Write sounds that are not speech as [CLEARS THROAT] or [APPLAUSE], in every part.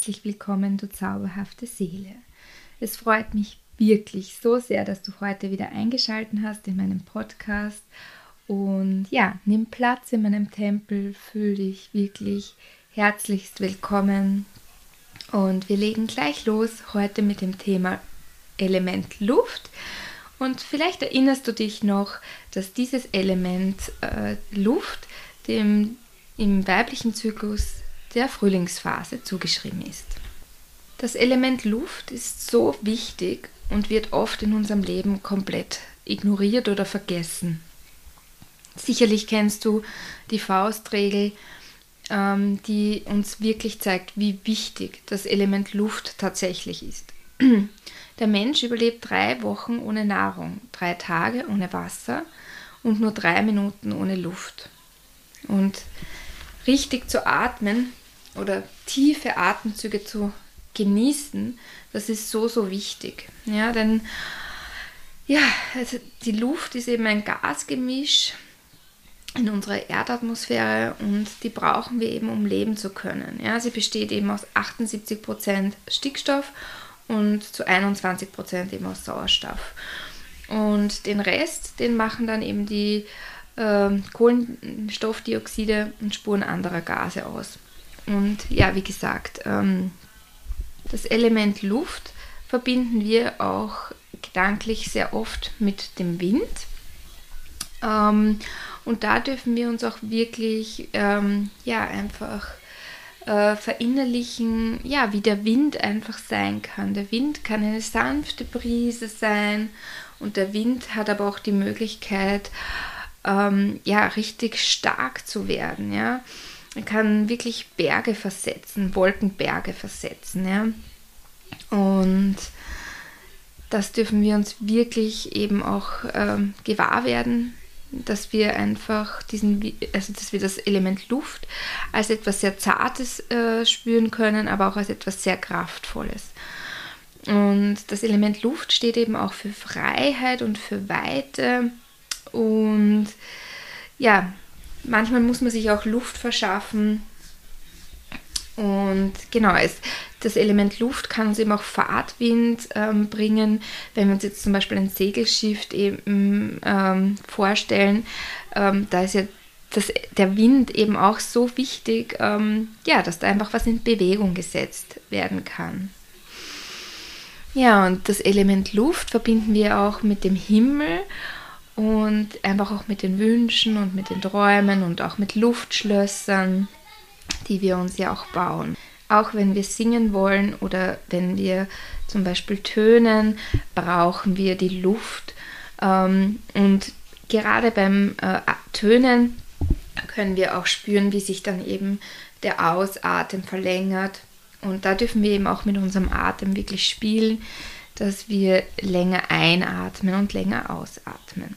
herzlich willkommen, du zauberhafte Seele. Es freut mich wirklich so sehr, dass du heute wieder eingeschaltet hast in meinem Podcast. Und ja, nimm Platz in meinem Tempel, fühl dich wirklich herzlichst willkommen. Und wir legen gleich los heute mit dem Thema Element Luft. Und vielleicht erinnerst du dich noch, dass dieses Element äh, Luft dem im weiblichen Zyklus der Frühlingsphase zugeschrieben ist. Das Element Luft ist so wichtig und wird oft in unserem Leben komplett ignoriert oder vergessen. Sicherlich kennst du die Faustregel, ähm, die uns wirklich zeigt, wie wichtig das Element Luft tatsächlich ist. [CLEARS THROAT] Der Mensch überlebt drei Wochen ohne Nahrung, drei Tage ohne Wasser und nur drei Minuten ohne Luft. Und richtig zu atmen oder tiefe Atemzüge zu genießen, das ist so, so wichtig. Ja, denn ja, also die Luft ist eben ein Gasgemisch in unserer Erdatmosphäre und die brauchen wir eben, um leben zu können. Ja, sie besteht eben aus 78% Stickstoff und zu 21% eben aus Sauerstoff. Und den Rest, den machen dann eben die äh, Kohlenstoffdioxide und Spuren anderer Gase aus. Und ja, wie gesagt, ähm, das Element Luft verbinden wir auch gedanklich sehr oft mit dem Wind. Ähm, und da dürfen wir uns auch wirklich ähm, ja, einfach äh, verinnerlichen, ja, wie der Wind einfach sein kann. Der Wind kann eine sanfte Brise sein und der Wind hat aber auch die Möglichkeit, ähm, ja, richtig stark zu werden, ja. Er kann wirklich Berge versetzen, Wolkenberge versetzen. Ja? Und das dürfen wir uns wirklich eben auch ähm, gewahr werden, dass wir einfach diesen, also dass wir das Element Luft als etwas sehr Zartes äh, spüren können, aber auch als etwas sehr Kraftvolles. Und das Element Luft steht eben auch für Freiheit und für Weite. Und ja, manchmal muss man sich auch Luft verschaffen. Und genau, es, das Element Luft kann uns eben auch Fahrtwind ähm, bringen. Wenn wir uns jetzt zum Beispiel ein Segelschiff eben ähm, vorstellen, ähm, da ist ja das, der Wind eben auch so wichtig, ähm, ja, dass da einfach was in Bewegung gesetzt werden kann. Ja, und das Element Luft verbinden wir auch mit dem Himmel und einfach auch mit den Wünschen und mit den Träumen und auch mit Luftschlössern, die wir uns ja auch bauen. Auch wenn wir singen wollen oder wenn wir zum Beispiel tönen, brauchen wir die Luft. Ähm, und gerade beim äh, Tönen können wir auch spüren, wie sich dann eben der Ausatem verlängert. Und da dürfen wir eben auch mit unserem Atem wirklich spielen, dass wir länger einatmen und länger ausatmen.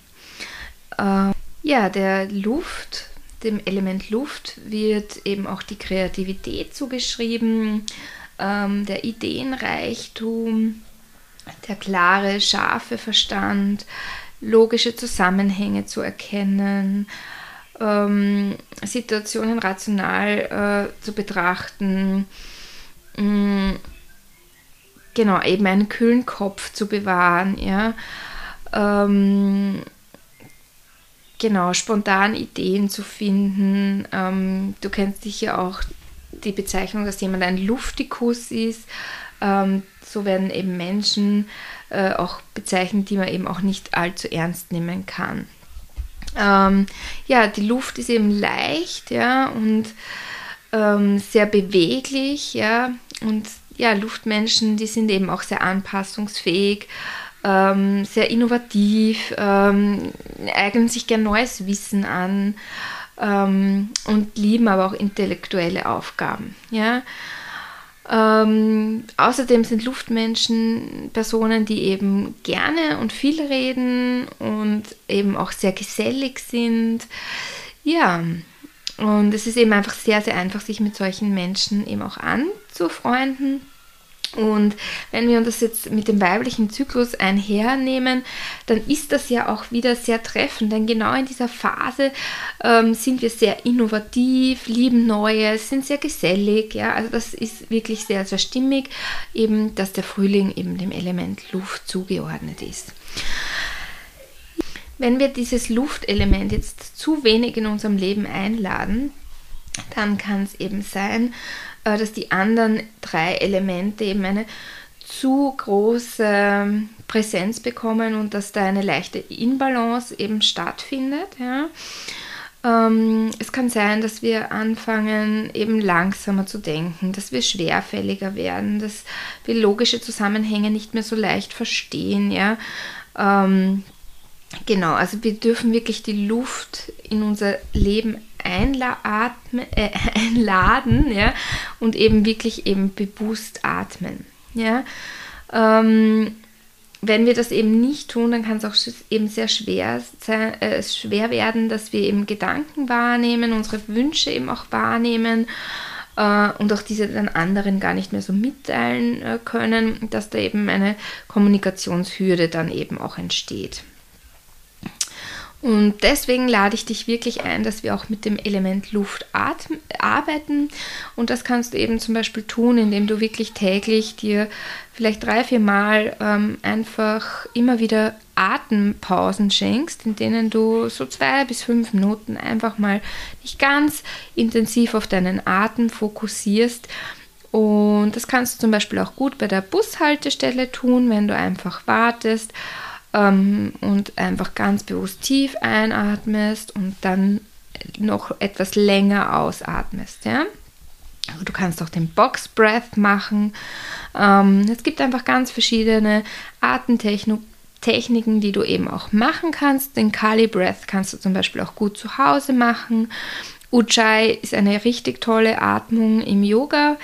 Äh, ja, der Luft, dem Element Luft wird eben auch die Kreativität zugeschrieben, ähm, der Ideenreichtum, der klare, scharfe Verstand, logische Zusammenhänge zu erkennen, ähm, Situationen rational äh, zu betrachten, mh, mm, genau, eben einen kühlen Kopf zu bewahren, ja. Ähm, genau, spontan Ideen zu finden. Ähm, du kennst sicher auch die Bezeichnung, dass jemand ein Luftikus ist. Ähm, so werden eben Menschen äh, auch bezeichnet, die man eben auch nicht allzu ernst nehmen kann. Ähm, ja, die Luft ist eben leicht, ja, und ähm, sehr beweglich, ja, und ja, Luftmenschen, die sind eben auch sehr anpassungsfähig ähm, sehr innovativ, ähm, eignen sich gern neues Wissen an ähm, und lieben aber auch intellektuelle Aufgaben. Ja? Ähm, außerdem sind Luftmenschen Personen, die eben gerne und viel reden und eben auch sehr gesellig sind. Ja, und es ist eben einfach sehr, sehr einfach, sich mit solchen Menschen eben auch zu Freunden. Und wenn wir uns das jetzt mit dem weiblichen Zyklus einhernehmen, dann ist das ja auch wieder sehr treffend, denn genau in dieser Phase ähm, sind wir sehr innovativ, lieben Neues, sind sehr gesellig, ja, also das ist wirklich sehr, sehr stimmig, eben, dass der Frühling eben dem Element Luft zugeordnet ist. Wenn wir dieses Luftelement jetzt zu wenig in unserem Leben einladen, dann kann es eben sein, dass die anderen drei Elemente eben eine zu große Präsenz bekommen und dass da eine leichte Inbalance eben stattfindet. Ja. Ähm, es kann sein, dass wir anfangen, eben langsamer zu denken, dass wir schwerfälliger werden, dass wir logische Zusammenhänge nicht mehr so leicht verstehen. Ja. Ähm, genau, also wir dürfen wirklich die Luft in unser Leben einladen, äh, [LAUGHS] einladen ja, und eben wirklich eben bewusst atmen. Ja. Ähm, wenn wir das eben nicht tun, dann kann es auch eben sehr schwer, sein, äh, schwer werden, dass wir eben Gedanken wahrnehmen, unsere Wünsche eben auch wahrnehmen äh, und auch diese dann anderen gar nicht mehr so mitteilen äh, können, dass da eben eine Kommunikationshürde dann eben auch entsteht. Und deswegen lade ich dich wirklich ein, dass wir auch mit dem Element Luft arbeiten. Und das kannst du eben zum Beispiel tun, indem du wirklich täglich dir vielleicht drei, vier Mal ähm, einfach immer wieder Atempausen schenkst, in denen du so zwei bis fünf Minuten einfach mal dich ganz intensiv auf deinen Atem fokussierst. Und das kannst du zum Beispiel auch gut bei der Bushaltestelle tun, wenn du einfach wartest ähm, und einfach ganz bewusst tief einatmest und dann noch etwas länger ausatmest. Ja? Du kannst auch den Box Breath machen. Ähm, es gibt einfach ganz verschiedene Atemtechniken, die du eben auch machen kannst. Den Kali Breath kannst du zum Beispiel auch gut zu Hause machen. Ujjayi ist eine richtig tolle Atmung im Yoga.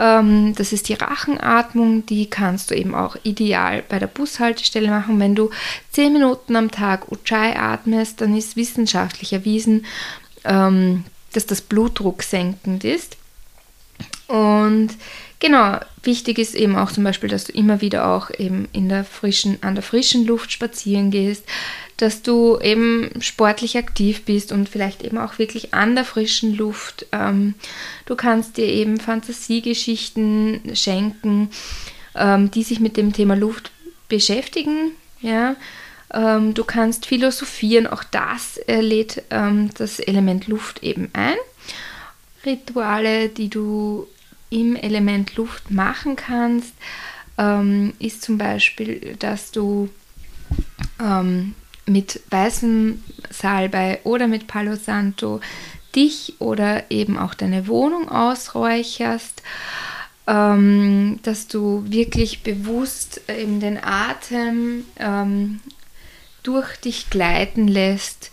Ähm, das ist die Rachenatmung, die kannst du eben auch ideal bei der Bushaltestelle machen. Wenn du 10 Minuten am Tag Ujjayi atmest, dann ist wissenschaftlich erwiesen, ähm, dass das Blutdruck senkend ist. Und genau, wichtig ist eben auch zum Beispiel, dass du immer wieder auch eben in der frischen, an der frischen Luft spazieren gehst, dass du eben sportlich aktiv bist und vielleicht eben auch wirklich an der frischen Luft. Ähm, du kannst dir eben Fantasiegeschichten schenken, ähm, die sich mit dem Thema Luft beschäftigen. Ja? Ähm, du kannst philosophieren, auch das lädt ähm, das Element Luft eben ein. Rituale, die du im Element Luft machen kannst, ähm, ist zum Beispiel, dass du ähm, mit weißem Salbei oder mit Palo Santo dich oder eben auch deine Wohnung ausräucherst, ähm, dass du wirklich bewusst eben den Atem ähm, durch dich gleiten lässt,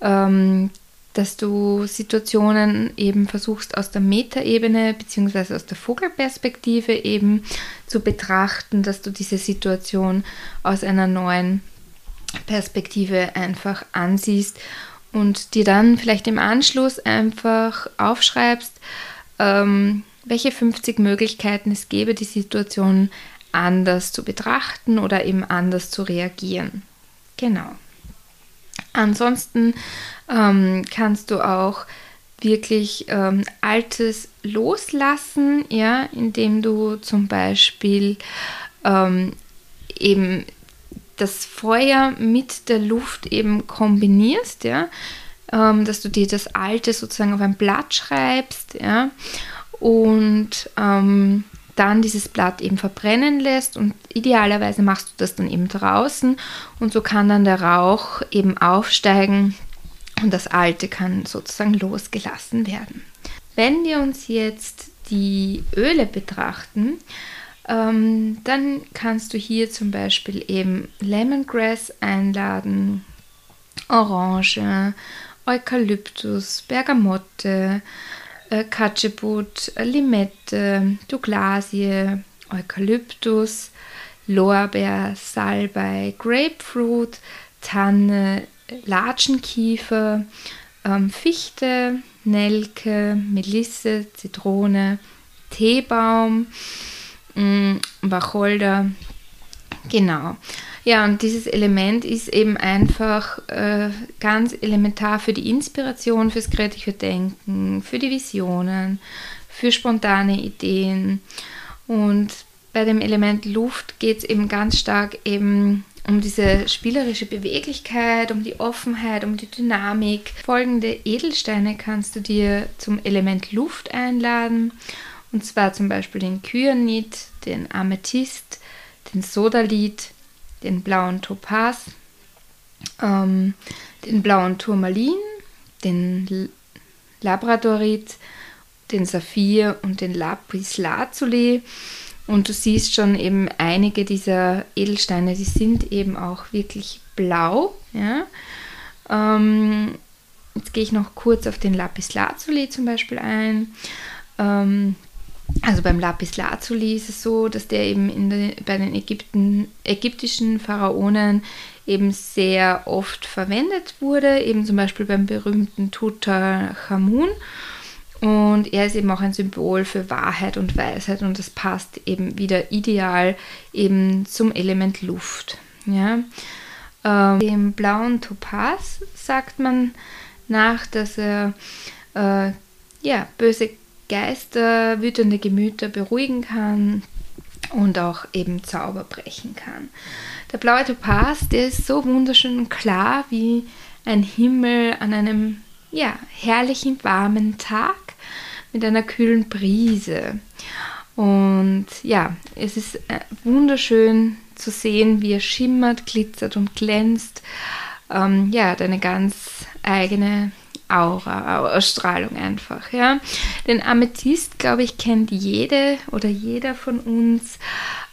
ähm, dass du Situationen eben versuchst aus der Metaebene bzw. aus der Vogelperspektive eben zu betrachten, dass du diese Situation aus einer neuen Perspektive einfach ansiehst und dir dann vielleicht im Anschluss einfach aufschreibst, ähm, welche 50 Möglichkeiten es gäbe, die Situation anders zu betrachten oder eben anders zu reagieren. Genau. Ansonsten ähm, kannst du auch wirklich ähm, Altes loslassen, ja, indem du zum Beispiel ähm, eben das Feuer mit der Luft eben kombinierst, ja, ähm, dass du dir das Alte sozusagen auf ein Blatt schreibst, ja, und ähm, dann dieses Blatt eben verbrennen lässt und idealerweise machst du das dann eben draußen und so kann dann der Rauch eben aufsteigen und das Alte kann sozusagen losgelassen werden. Wenn wir uns jetzt die Öle betrachten, ähm, dann kannst du hier zum Beispiel eben Lemongrass einladen, Orange, Eukalyptus, Bergamotte, äh, Katschebut, Limette, Douglasie, Eukalyptus, Lorbeer, Salbei, Grapefruit, Tanne, Latschenkiefer, ähm, Fichte, Nelke, Melisse, Zitrone, Teebaum, mm, Wacholder. Genau. Ja, und dieses Element ist eben einfach äh, ganz elementar für die Inspiration, fürs kreative Denken, für die Visionen, für spontane Ideen. Und bei dem Element Luft geht es eben ganz stark eben um diese spielerische Beweglichkeit, um die Offenheit, um die Dynamik. Folgende Edelsteine kannst du dir zum Element Luft einladen. Und zwar zum Beispiel den Kyanit, den Amethyst, den Sodalit, den blauen Topaz, ähm, den blauen Turmalin, den Labradorit, den Saphir und den Lapis Lazuli. Und du siehst schon eben einige dieser Edelsteine, die sind eben auch wirklich blau. Ja? Ähm, jetzt gehe ich noch kurz auf den Lapis Lazuli zum Beispiel ein. Ähm, also beim Lapis Lazuli ist es so, dass der eben de, bei den Ägypten, ägyptischen Pharaonen eben sehr oft verwendet wurde, eben zum Beispiel beim berühmten Tutanchamun. Und er ist eben auch ein Symbol für Wahrheit und Weisheit und das passt eben wieder ideal eben zum Element Luft. Ja. Ähm, dem blauen Topaz sagt man nach, dass er äh, ja, böse Geister, wütende Gemüter beruhigen kann und auch eben Zauber brechen kann. Der blaue Topaz, der ist so wunderschön und klar wie ein Himmel an einem ja, herrlichen, warmen Tag mit einer kühlen Brise. Und ja, es ist äh, wunderschön zu sehen, wie er schimmert, glitzert und glänzt. Ähm, ja, hat eine ganz eigene Aura, Ausstrahlung einfach. Ja. Den Amethyst, glaube ich, kennt jede oder jeder von uns.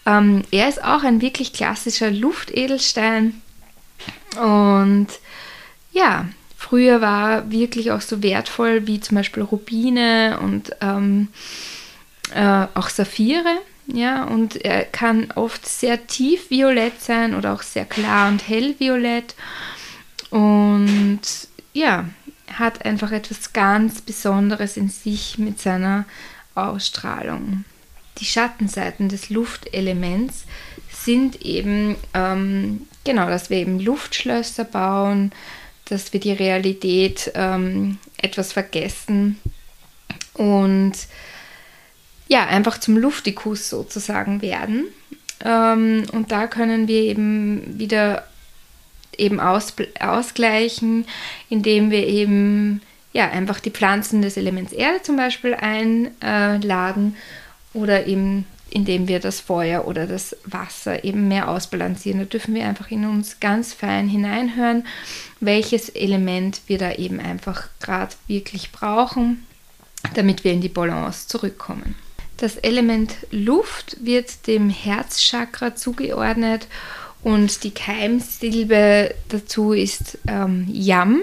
Ähm, er ist auch ein wirklich klassischer Luftedelstein. Und ja, früher war wirklich auch so wertvoll wie zum Beispiel Rubine und ähm, äh, auch Saphire. Ja, und er kann oft sehr tief violett sein oder auch sehr klar und hell violett. Und ja, hat einfach etwas ganz Besonderes in sich mit seiner Ausstrahlung. Die Schattenseiten des Luftelements sind eben ähm, genau, dass wir eben Luftschlösser bauen, dass wir die Realität ähm, etwas vergessen und ja, einfach zum Luftikus sozusagen werden. Ähm, und da können wir eben wieder eben aus, ausgleichen, indem wir eben ja, einfach die Pflanzen des Elements Erde zum Beispiel einladen oder eben indem wir das Feuer oder das Wasser eben mehr ausbalancieren. Da dürfen wir einfach in uns ganz fein hineinhören, welches Element wir da eben einfach gerade wirklich brauchen, damit wir in die Balance zurückkommen. Das Element Luft wird dem Herzchakra zugeordnet und die Keimsilbe dazu ist ähm, Yam.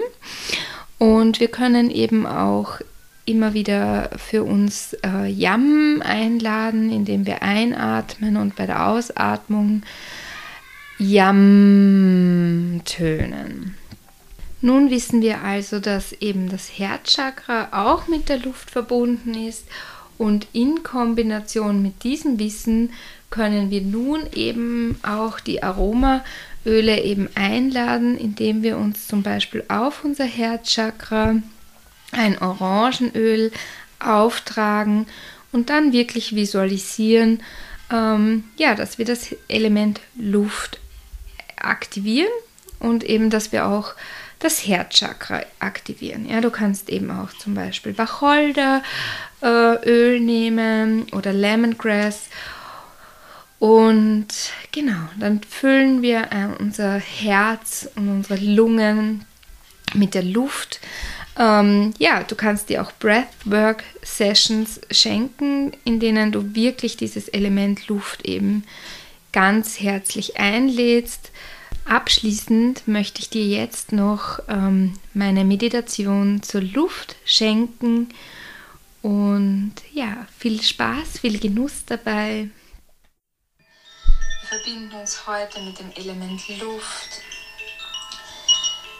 Und wir können eben auch immer wieder für uns äh, Yam einladen, indem wir einatmen und bei der Ausatmung Yam tönen. Nun wissen wir also, dass eben das Herzchakra auch mit der Luft verbunden ist und in Kombination mit diesem Wissen können wir nun eben auch die Aromaöle eben einladen, indem wir uns zum Beispiel auf unser Herzchakra ein Orangenöl auftragen und dann wirklich visualisieren, ähm, ja, dass wir das Element Luft aktivieren und eben, dass wir auch das Herzchakra aktivieren. Ja, du kannst eben auch zum Beispiel Wacholderöl äh, nehmen oder Lemongrass und genau, dann füllen wir äh, unser Herz und unsere Lungen mit der Luft. Ähm, ja, du kannst dir auch Breathwork Sessions schenken, in denen du wirklich dieses Element Luft eben ganz herzlich einlädst. Abschließend möchte ich dir jetzt noch ähm, meine Meditation zur Luft schenken und ja, viel Spaß, viel Genuss dabei verbinden uns heute mit dem Element Luft.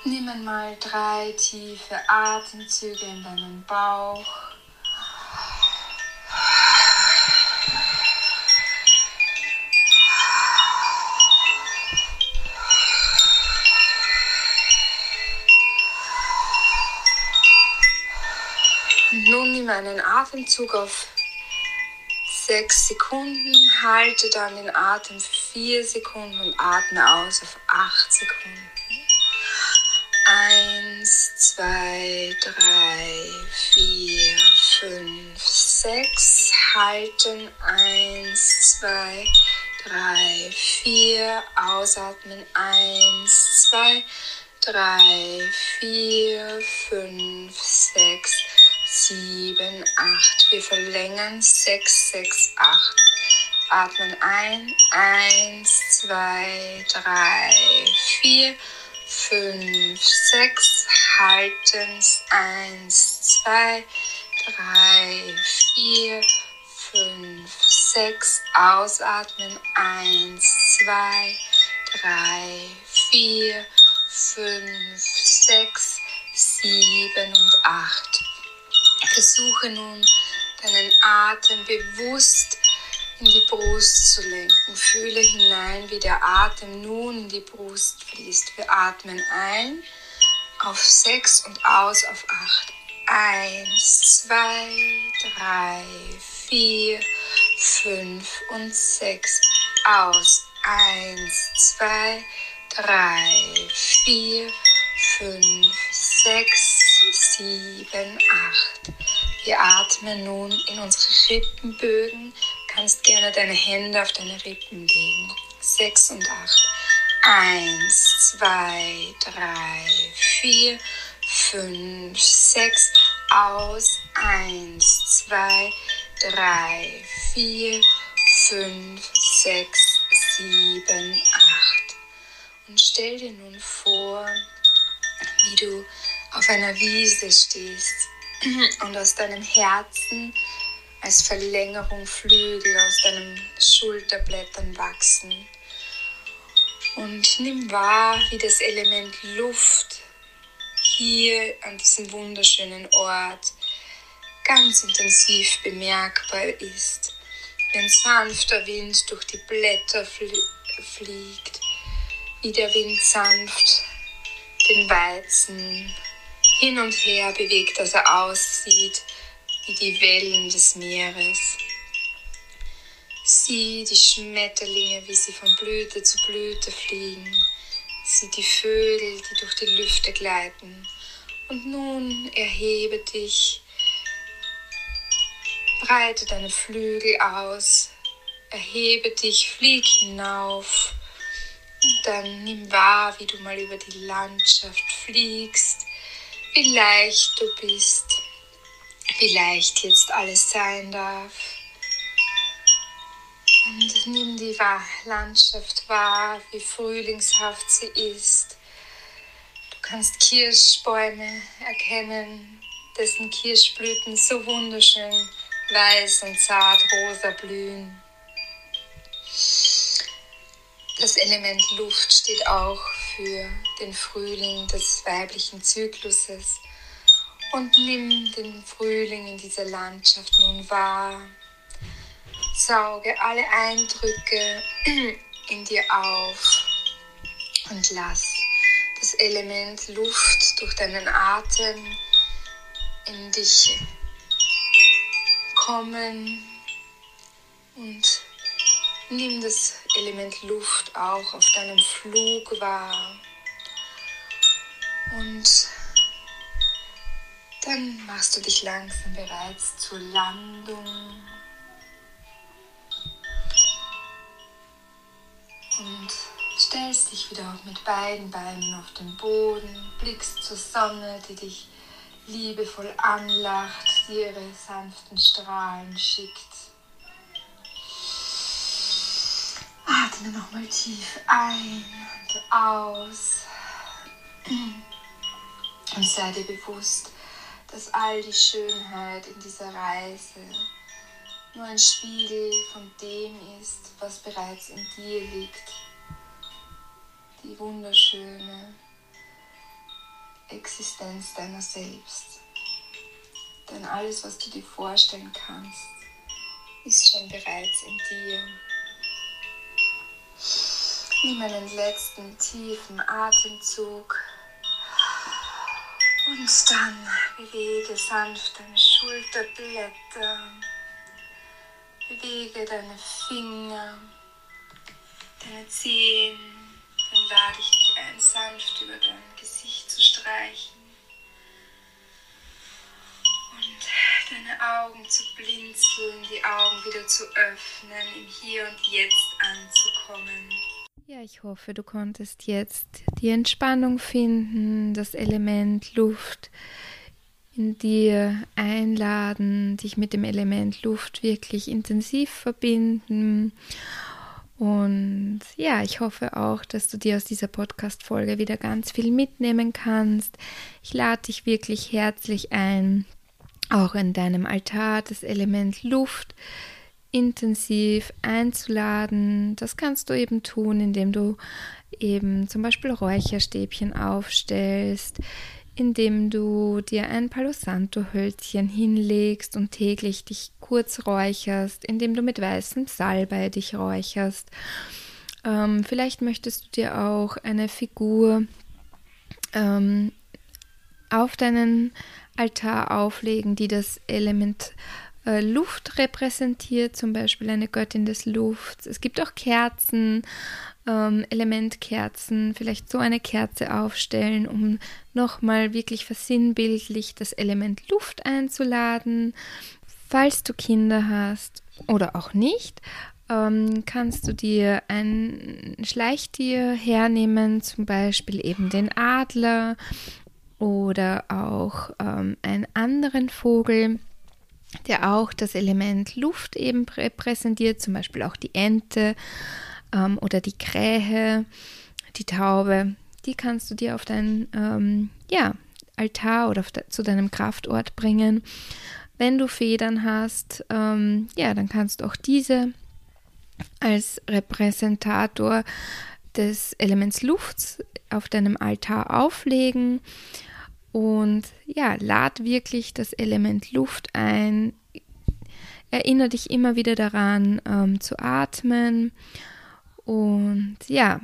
Nimm einmal drei tiefe Atemzüge in deinen Bauch. Und nun nimm einen Atemzug auf sechs Sekunden, halte dann den Atem für 4 Sekunden und atme aus auf 8 Sekunden. 1, 2, 3, 4, 5, 6. Halten. 1, 2, 3, 4. Ausatmen. 1, 2, 3, 4, 5, 6, 7, 8. Wir verlängern. 6, 6, 8. Atmen ein. 1, 2, 3, 4, 5, 6, halten, 1, 2, 3, 4, 5, 6, ausatmen, 1, 2, 3, 4, 5, 6, 7 und 8. Versuche nun deinen Atem bewusst in die Brust zu lenken. Fühle hinein, wie der Atem nun in die Brust fließt. Wir atmen ein auf 6 und aus auf 8. 1, 2, 3, 4, 5 und 6. Aus. 1, 2, 3, 4, 5, 6, 7, 8. Wir atmen nun in unsere Rippenbögen kannst gerne deine Hände auf deine Rippen legen. Sechs und acht. Eins, zwei, drei, vier, fünf, sechs. Aus. Eins, zwei, drei, vier, fünf, sechs, sieben, acht. Und stell dir nun vor, wie du auf einer Wiese stehst und aus deinem Herzen als Verlängerung Flügel aus deinen Schulterblättern wachsen. Und nimm wahr, wie das Element Luft hier an diesem wunderschönen Ort ganz intensiv bemerkbar ist. Wie ein sanfter Wind durch die Blätter fliegt, wie der Wind sanft den Weizen hin und her bewegt, dass er aussieht wie die Wellen des Meeres. Sieh die Schmetterlinge, wie sie von Blüte zu Blüte fliegen. Sieh die Vögel, die durch die Lüfte gleiten. Und nun erhebe dich, breite deine Flügel aus, erhebe dich, flieg hinauf. Und dann nimm wahr, wie du mal über die Landschaft fliegst, wie leicht du bist wie leicht jetzt alles sein darf. Und nimm die Landschaft wahr, wie frühlingshaft sie ist. Du kannst Kirschbäume erkennen, dessen Kirschblüten so wunderschön weiß und zart rosa blühen. Das Element Luft steht auch für den Frühling des weiblichen Zykluses und nimm den Frühling in dieser Landschaft nun wahr. Sauge alle Eindrücke [CLEARS THROAT] in dir auf. Und lass das Element Luft durch deinen Atem in dich kommen. Und nimm das Element Luft auch auf deinem Flug wahr. Und dann machst du dich langsam bereits zur Landung. Und stellst dich wieder mit beiden Beinen auf den Boden, blickst zur Sonne, die dich liebevoll anlacht, die ihre sanften Strahlen schickt. Atme nochmal tief ein und aus. Und sei dir bewusst, dass all die Schönheit in dieser Reise nur ein Spiegel von dem ist, was bereits in dir liegt. Die wunderschöne Existenz deiner selbst. Denn alles, was du dir vorstellen kannst, ist schon bereits in dir. Nimm einen letzten tiefen Atemzug Und dann bewege sanft deine Schulterblätter, bewege deine Finger, deine Zehen. Dann lade ich dich ein, sanft über dein Gesicht zu streichen und deine Augen zu blinzeln, die Augen wieder zu öffnen, im Hier und Jetzt anzukommen. Ja, ich hoffe, du konntest jetzt die Entspannung finden, das Element Luft in dir einladen, dich mit dem Element Luft wirklich intensiv verbinden. Und ja, ich hoffe auch, dass du dir aus dieser Podcast-Folge wieder ganz viel mitnehmen kannst. Ich lade dich wirklich herzlich ein, auch in deinem Altar das Element Luft intensiv einzuladen. Das kannst du eben tun, indem du eben zum Beispiel Räucherstäbchen aufstellst, indem du dir ein Palo Santo Hölzchen hinlegst und täglich dich kurz räucherst, indem du mit weißem Salbei dich räucherst. Ähm, vielleicht möchtest du dir auch eine Figur ähm, auf deinen Altar auflegen, die das Element äh, Luft repräsentiert, zum Beispiel eine Göttin des Lufts. Es gibt auch Kerzen, ähm, Elementkerzen, vielleicht so eine Kerze aufstellen, um nochmal wirklich versinnbildlich das Element Luft einzuladen. Falls du Kinder hast oder auch nicht, ähm, kannst du dir ein Schleichtier hernehmen, zum Beispiel eben den Adler oder auch ähm, einen anderen Vogel der auch das Element Luft eben repräsentiert, zum Beispiel auch die Ente ähm, oder die Krähe, die Taube. Die kannst du dir auf deinen ähm, ja, Altar oder de zu deinem Kraftort bringen. Wenn du Federn hast, ähm, ja, dann kannst du auch diese als Repräsentator des Elements Luft auf deinem Altar auflegen und ja, lad wirklich das Element Luft ein. Erinnere dich immer wieder daran ähm, zu atmen. Und ja,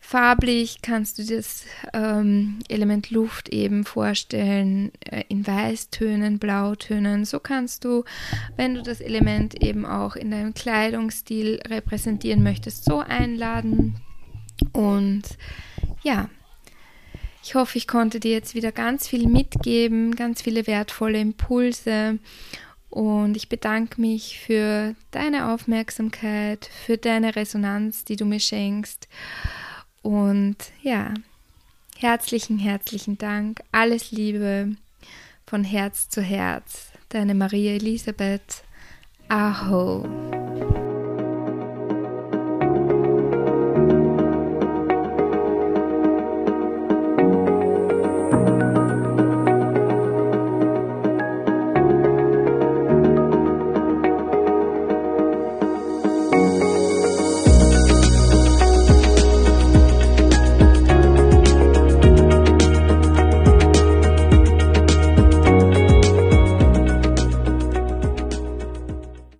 farblich kannst du das ähm, Element Luft eben vorstellen äh, in Weißtönen, Blautönen. So kannst du, wenn du das Element eben auch in deinem Kleidungsstil repräsentieren möchtest, so einladen. Und ja, ich hoffe, ich konnte dir jetzt wieder ganz viel mitgeben, ganz viele wertvolle Impulse. Und ich bedanke mich für deine Aufmerksamkeit, für deine Resonanz, die du mir schenkst. Und ja, herzlichen, herzlichen Dank. Alles Liebe von Herz zu Herz. Deine Maria Elisabeth. Aho.